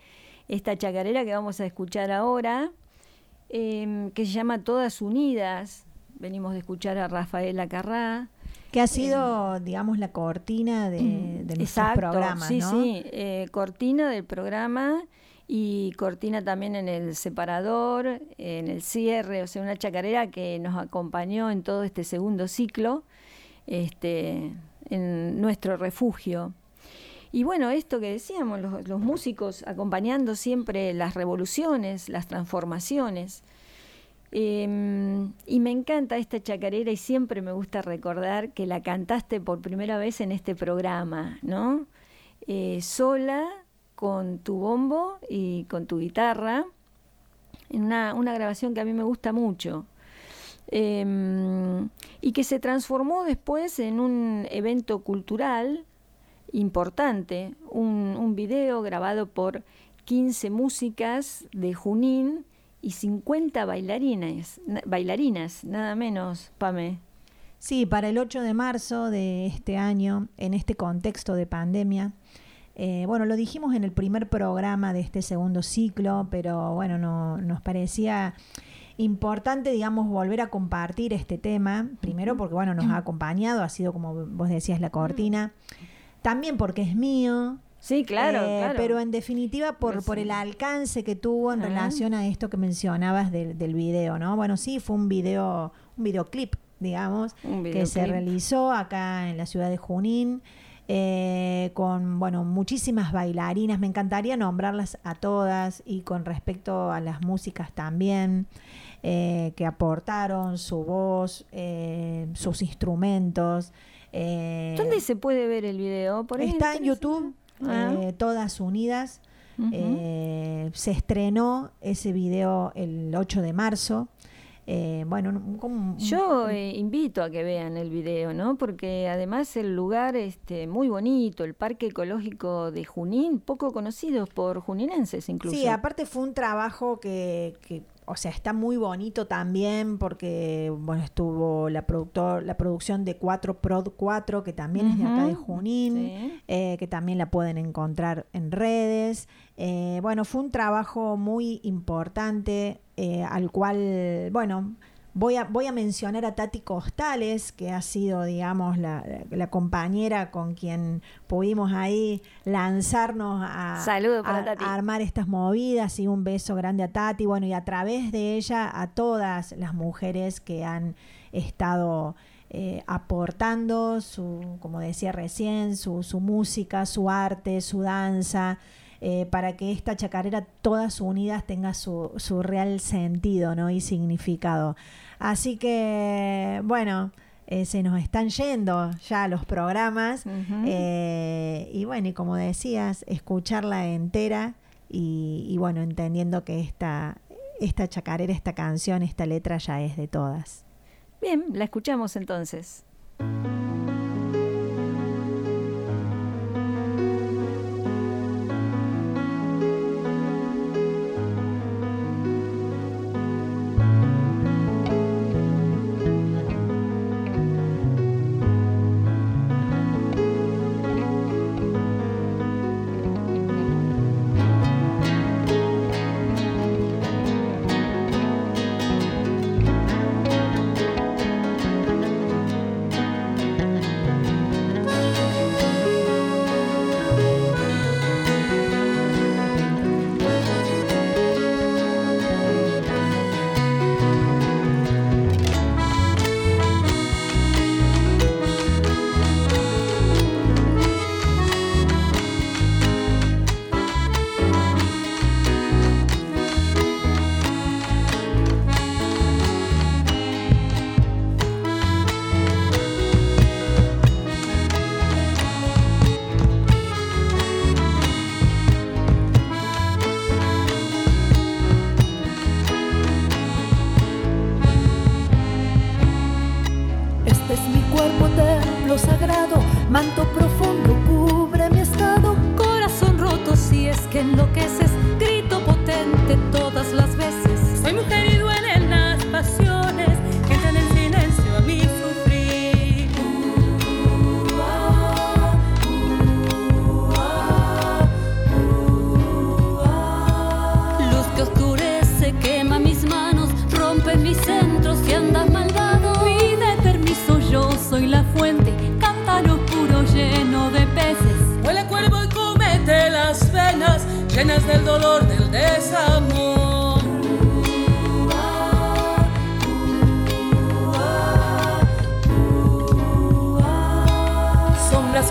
Esta chacarera que vamos a escuchar ahora, em, que se llama Todas Unidas. Venimos de escuchar a Rafaela Carrá. Que ha sido, digamos, la cortina de, de nuestros programas, sí, ¿no? sí, eh, cortina del programa y cortina también en el separador, en el cierre, o sea, una chacarera que nos acompañó en todo este segundo ciclo, este, en nuestro refugio. Y bueno, esto que decíamos, los, los músicos acompañando siempre las revoluciones, las transformaciones. Eh, y me encanta esta chacarera y siempre me gusta recordar que la cantaste por primera vez en este programa, ¿no? Eh, sola, con tu bombo y con tu guitarra, en una, grabación que a mí me gusta mucho. Eh, y que se transformó después en un evento cultural importante, un, un video grabado por 15 músicas de Junín y 50 bailarinas, na- bailarinas, nada menos, Pame. Sí, para el 8 de marzo de este año, en este contexto de pandemia, eh, bueno, lo dijimos en el primer programa de este segundo ciclo, pero bueno, no, nos parecía importante, digamos, volver a compartir este tema, primero porque, bueno, nos ha acompañado, ha sido, como vos decías, la cortina, también porque es mío. Sí, claro, eh, claro. Pero en definitiva por, por el alcance que tuvo en Ah. relación a esto que mencionabas del, del video, ¿no? Bueno, sí, fue un video, un videoclip, digamos, Un que se realizó acá en la ciudad de Junín. eh, con bueno muchísimas bailarinas me encantaría nombrarlas a todas y con respecto a las músicas también eh, que aportaron su voz eh, sus instrumentos eh, ¿Dónde se puede ver el video? Por ahí está en. YouTube Ah. eh, todas unidas eh, se estrenó ese video el 8 de marzo Eh, bueno como- Yo eh, invito a que vean el video, ¿no? Porque además el lugar este muy bonito, el Parque Ecológico de Junín, poco conocido por juninenses incluso. Sí, aparte fue un trabajo que, que, o sea, está muy bonito también porque, bueno, estuvo la productor, la producción de 4 Prod 4, que también es de acá de Junín, sí. eh, que también la pueden encontrar en redes. Eh, bueno, fue un trabajo muy importante eh, al cual, bueno, Voy a, voy a mencionar a Tati Costales, que ha sido, digamos, la, la compañera con quien pudimos ahí lanzarnos a, Tati. a armar estas movidas y un beso grande a Tati. Bueno, y a través de ella a todas las mujeres que han estado eh, aportando su, como decía recién, su, su música, su arte, su danza, eh, para que esta chacarera todas unidas tenga su, su real sentido ¿no? y significado. Así que, bueno, eh, se nos están yendo ya los programas. eh, y bueno, y como decías, escucharla entera y, y bueno, entendiendo que esta, esta chacarera, esta canción, esta letra ya es de todas. Bien, la escuchamos entonces.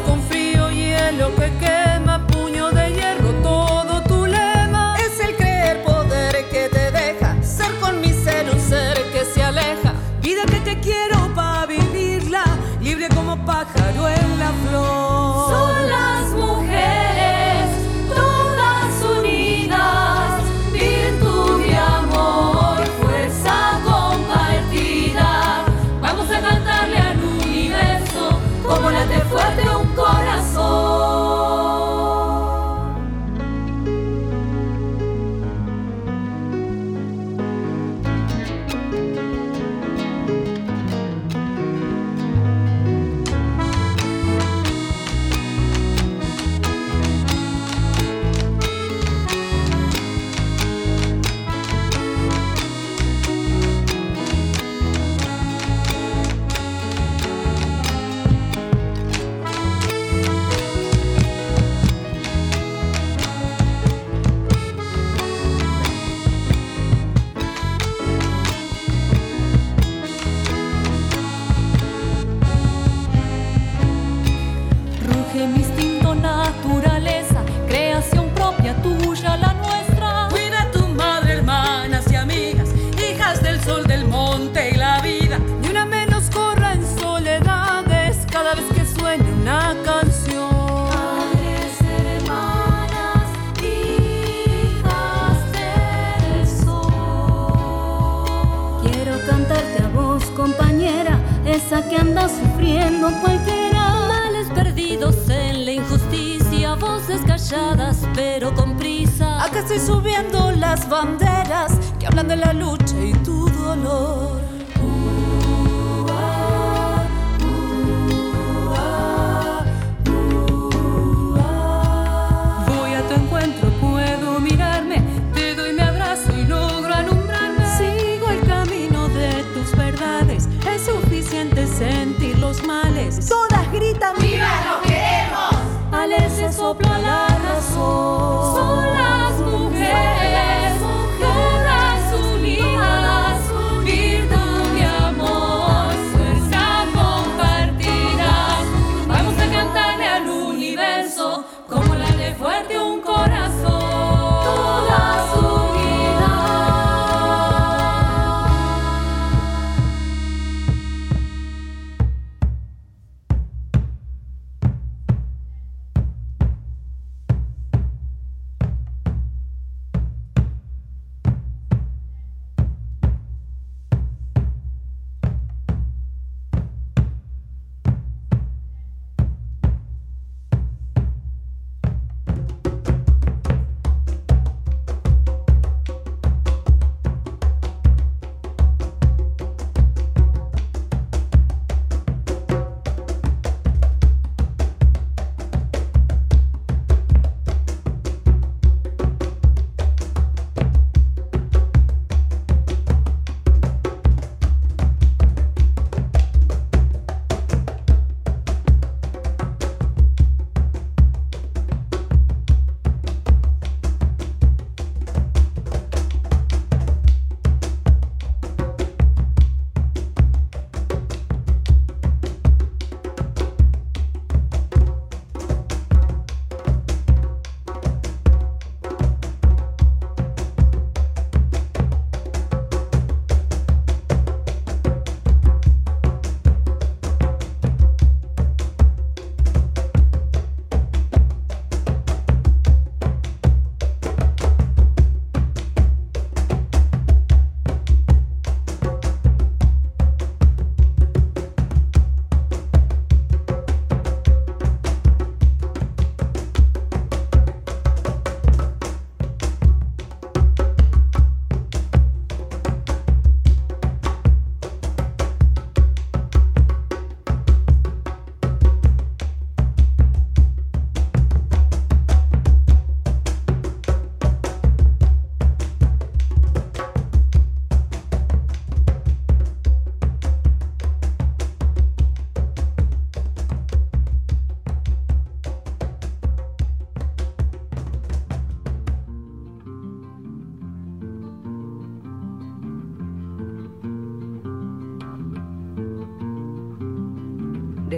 Con frío, hielo que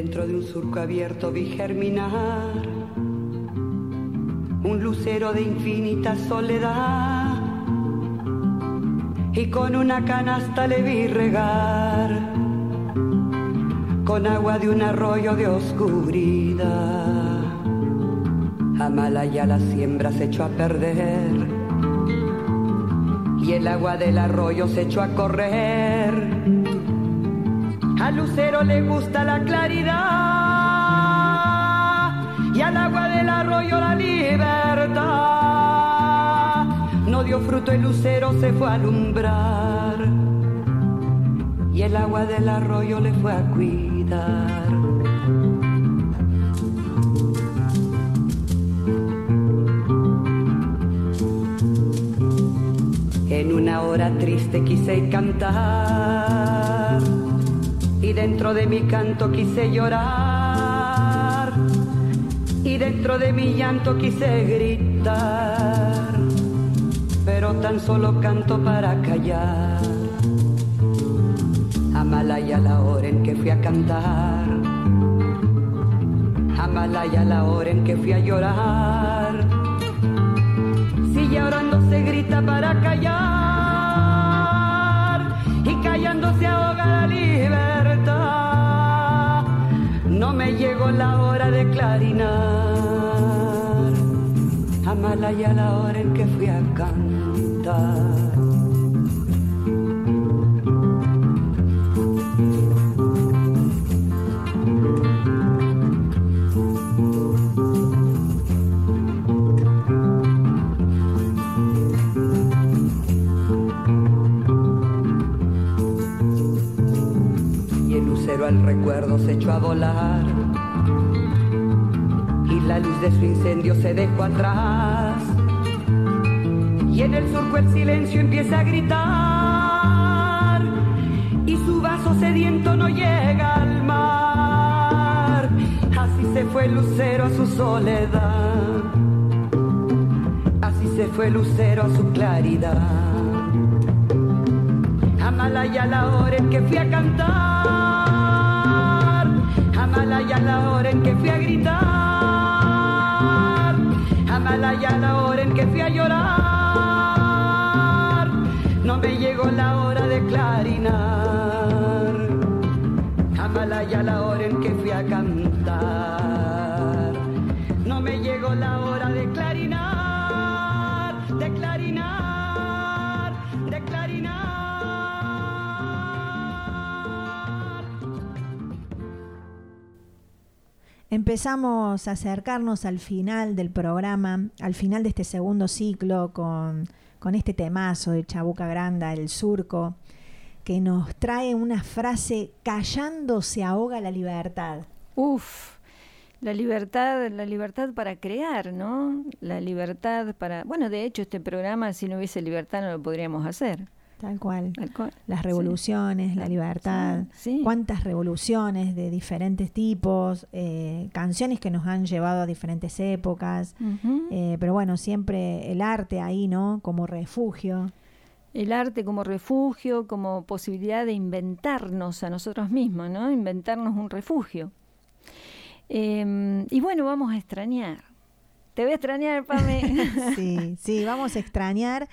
Dentro de un surco abierto vi germinar un lucero de infinita soledad y con una canasta le vi regar con agua de un arroyo de oscuridad. Amalaya la siembra se echó a perder y el agua del arroyo se echó a correr. Al lucero le gusta la claridad y al agua del arroyo la libertad. No dio fruto el lucero, se fue a alumbrar y el agua del arroyo le fue a cuidar. En una hora triste quise cantar dentro de mi canto quise llorar y dentro de mi llanto quise gritar, pero tan solo canto para callar. Amalaya la hora en que fui a cantar, Amalaya la hora en que fui a llorar. Si llorando se grita para callar y callando se la hora de clarinar. Amalaya la hora en que fui a cantar. y el lucero al recuerdo se echó a volar la luz de su incendio se dejó atrás. Y en el surco el silencio empieza a gritar. Y su vaso sediento no llega al mar. Fue Lucero a su soledad, así se fue Lucero a su claridad. Amalaya la hora en que fui a cantar, Amalaya la hora en que fui a gritar, Amalaya la hora en que fui a llorar, no me llegó la hora de clarinar. Amalaya la hora en que fui a cantar, no me llegó la hora de clarinar, Empezamos a acercarnos al final del programa, al final de este segundo ciclo, con, este temazo de Chabuca Granda, el surco, que nos trae una frase, callando se ahoga la libertad. Uf, la libertad, la libertad para crear, ¿no? La libertad para... Bueno, de hecho, este programa, si no hubiese libertad, no lo podríamos hacer. Tal cual. Tal cual. Las revoluciones, la libertad. Sí. Cuántas revoluciones de diferentes tipos, eh, canciones que nos han llevado a diferentes épocas. Eh, pero bueno, siempre el arte ahí, ¿no? Como refugio. El arte como refugio, como posibilidad de inventarnos a nosotros mismos, ¿no? Inventarnos un refugio. Eh, y bueno, vamos a extrañar. Te voy a extrañar, Pame. <laughs> sí, sí, vamos a extrañar,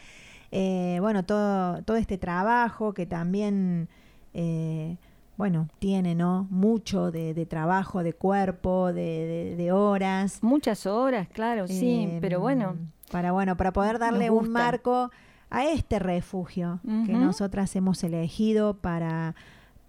eh, bueno, todo, todo este trabajo que también, eh, bueno, tiene, ¿no? Mucho de, de trabajo, de cuerpo, de, de- de horas. Muchas horas, claro, sí, Eh, pero bueno. Para, bueno, para poder darle un marco a este refugio que nosotras hemos elegido para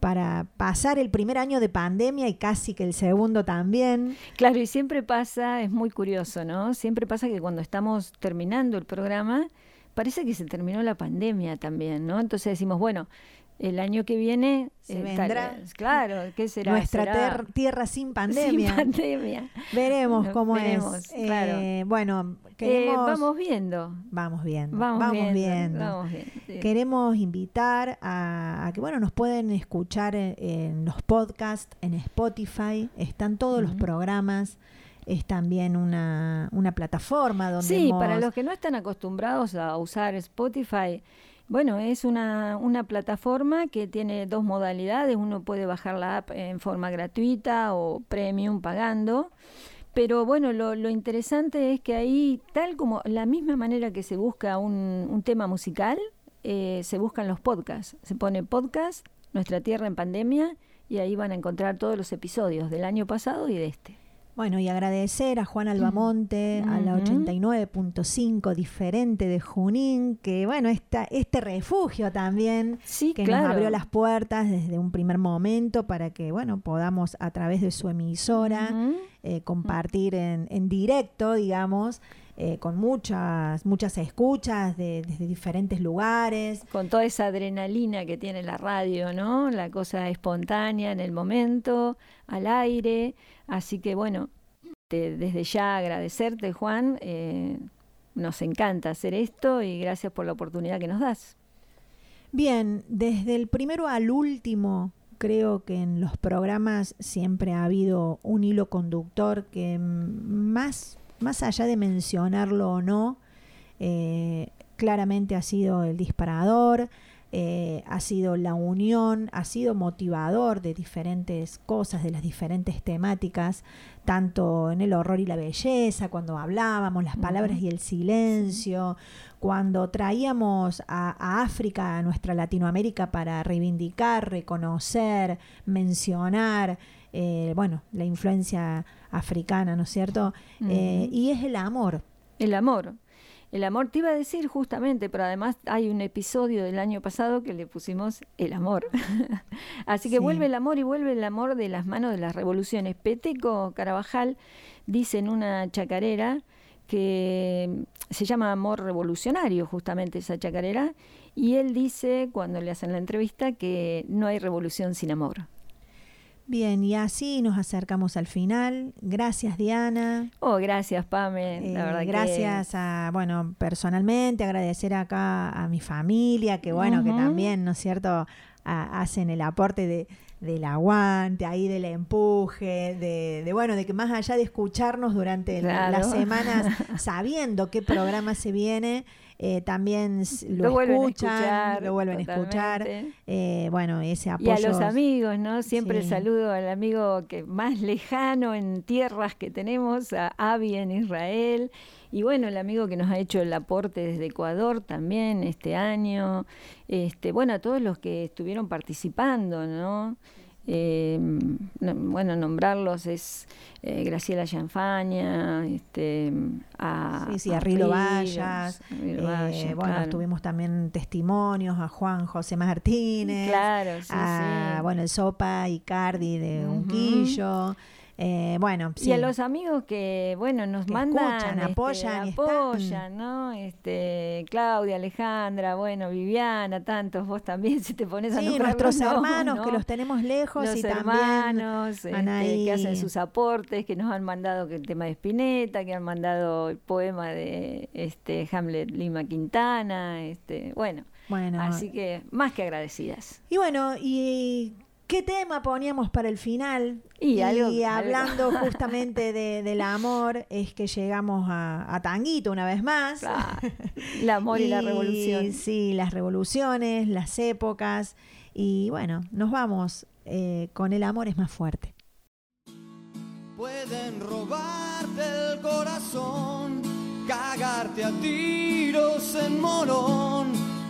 para pasar el primer año de pandemia y casi que el segundo también. Claro, y siempre pasa, es muy curioso, ¿no? Siempre pasa que cuando estamos terminando el programa, parece que se terminó la pandemia también, ¿no? Entonces decimos, bueno, el año que viene... Se eh, vendrá tal- claro, ¿qué será? Nuestra Será tierra sin pandemia. <laughs> Sin pandemia. Veremos cómo veremos, es. claro. Eh, bueno, Eh, queremos, vamos viendo. vamos viendo. Vamos, Vamos, viendo, viendo. vamos viendo, sí. Queremos invitar a, a que bueno nos pueden escuchar en, en los podcasts, en Spotify, están todos los programas, es también una, una plataforma donde Sí, hemos- para los que no están acostumbrados a usar Spotify, bueno, es una, una plataforma que tiene dos modalidades. Uno puede bajar la app en forma gratuita o premium pagando. Pero bueno, lo, lo interesante es que ahí, tal como la misma manera que se busca un, un tema musical, eh, se buscan los podcasts. Se pone podcast, Nuestra Tierra en Pandemia, y ahí van a encontrar todos los episodios del año pasado y de este. Bueno, y agradecer a Juan Albamonte, a la Ujú. 89.5 diferente de Junín, que bueno, esta, este refugio también, que claro. nos abrió las puertas desde un primer momento para que, bueno, podamos a través de su emisora eh, compartir en, en directo, digamos, eh, con muchas, muchas escuchas de, desde diferentes lugares. con toda esa adrenalina que tiene la radio, ¿no? La cosa espontánea en el momento, al aire. Así que bueno, te- desde ya agradecerte, Juan. eh, nos encanta hacer esto y gracias por la oportunidad que nos das. Bien, desde el primero al último, creo que en los programas siempre ha habido un hilo conductor que más, más allá de mencionarlo o no, eh, claramente ha sido el disparador, eh, ha sido la unión, ha sido motivador de diferentes cosas, de las diferentes temáticas, tanto en el horror y la belleza, cuando hablábamos, las palabras y el silencio, cuando traíamos a, a África, a nuestra Latinoamérica, para reivindicar, reconocer, mencionar, eh, bueno, la influencia africana, ¿no es cierto? Eh, y es el amor. El amor. El amor te iba a decir justamente, pero además hay un episodio del año pasado que le pusimos el amor. <laughs> Así que Sí. vuelve el amor y vuelve el amor de las manos de las revoluciones. Peteco Carabajal dice en una chacarera que se llama Amor Revolucionario, justamente esa chacarera, y él dice, cuando le hacen la entrevista, que no hay revolución sin amor. Bien, y así nos acercamos al final. Gracias, Diana. Oh, gracias, Pame. La Eh, verdad que- gracias a, bueno, personalmente agradecer acá a mi familia, que bueno, que también, ¿no es cierto?, A- hacen el aporte de, del aguante, ahí del empuje, de, de, bueno, de que más allá de escucharnos durante Claro. las semanas, <laughs> sabiendo qué programa se viene, eh, también lo, escuchan, escuchar, lo vuelven a escuchar. eh, bueno, ese Y apoyo. a los amigos, ¿no? Siempre Sí. saludo al amigo que más lejano en tierras que tenemos, a Avi en Israel. Y bueno, el amigo que nos ha hecho el aporte desde Ecuador también este año. Este, bueno, a todos los que estuvieron participando, ¿no? Eh, no- bueno, nombrarlos es eh, Graciela Yanfaña, este, a, Sí, sí, a Rilo Vallas. eh, Vallas, bueno, claro. tuvimos también testimonios a Juan José Martínez. Claro, sí, a, sí. bueno, el Sopa Icardi de. Unquillo. Eh, bueno, sí. Y a los amigos que, bueno, nos Que mandan, escuchan, este, apoyan apoyan, ¿no? Este, Claudia, Alejandra, bueno, Viviana, tantos, vos también, <laughs> si te pones a Sí, nuestros no, hermanos ¿no? que los tenemos lejos los y también hermanos van este, que hacen sus aportes, que nos han mandado que el tema de Spinetta, que han mandado el poema de este Hamlet Lima Quintana, este, bueno, Bueno, así que más que agradecidas. Y bueno, ¿y qué tema poníamos para el final? Y algo. hablando <laughs> justamente de- del amor, es que llegamos a, a Tanguito una vez más. Claro, el amor y la <laughs> revolución. Sí, las revoluciones, las épocas. Y bueno, nos vamos eh, con El amor es más fuerte. Pueden robarte el corazón, cagarte a tiros en morón,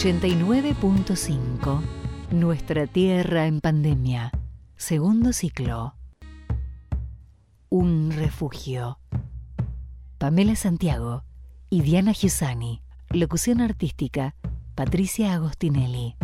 89.5 Nuestra Tierra en Pandemia. Segundo ciclo. Un refugio. Pamela Santiago y Diana Giussani. Locución artística, Patricia Agostinelli.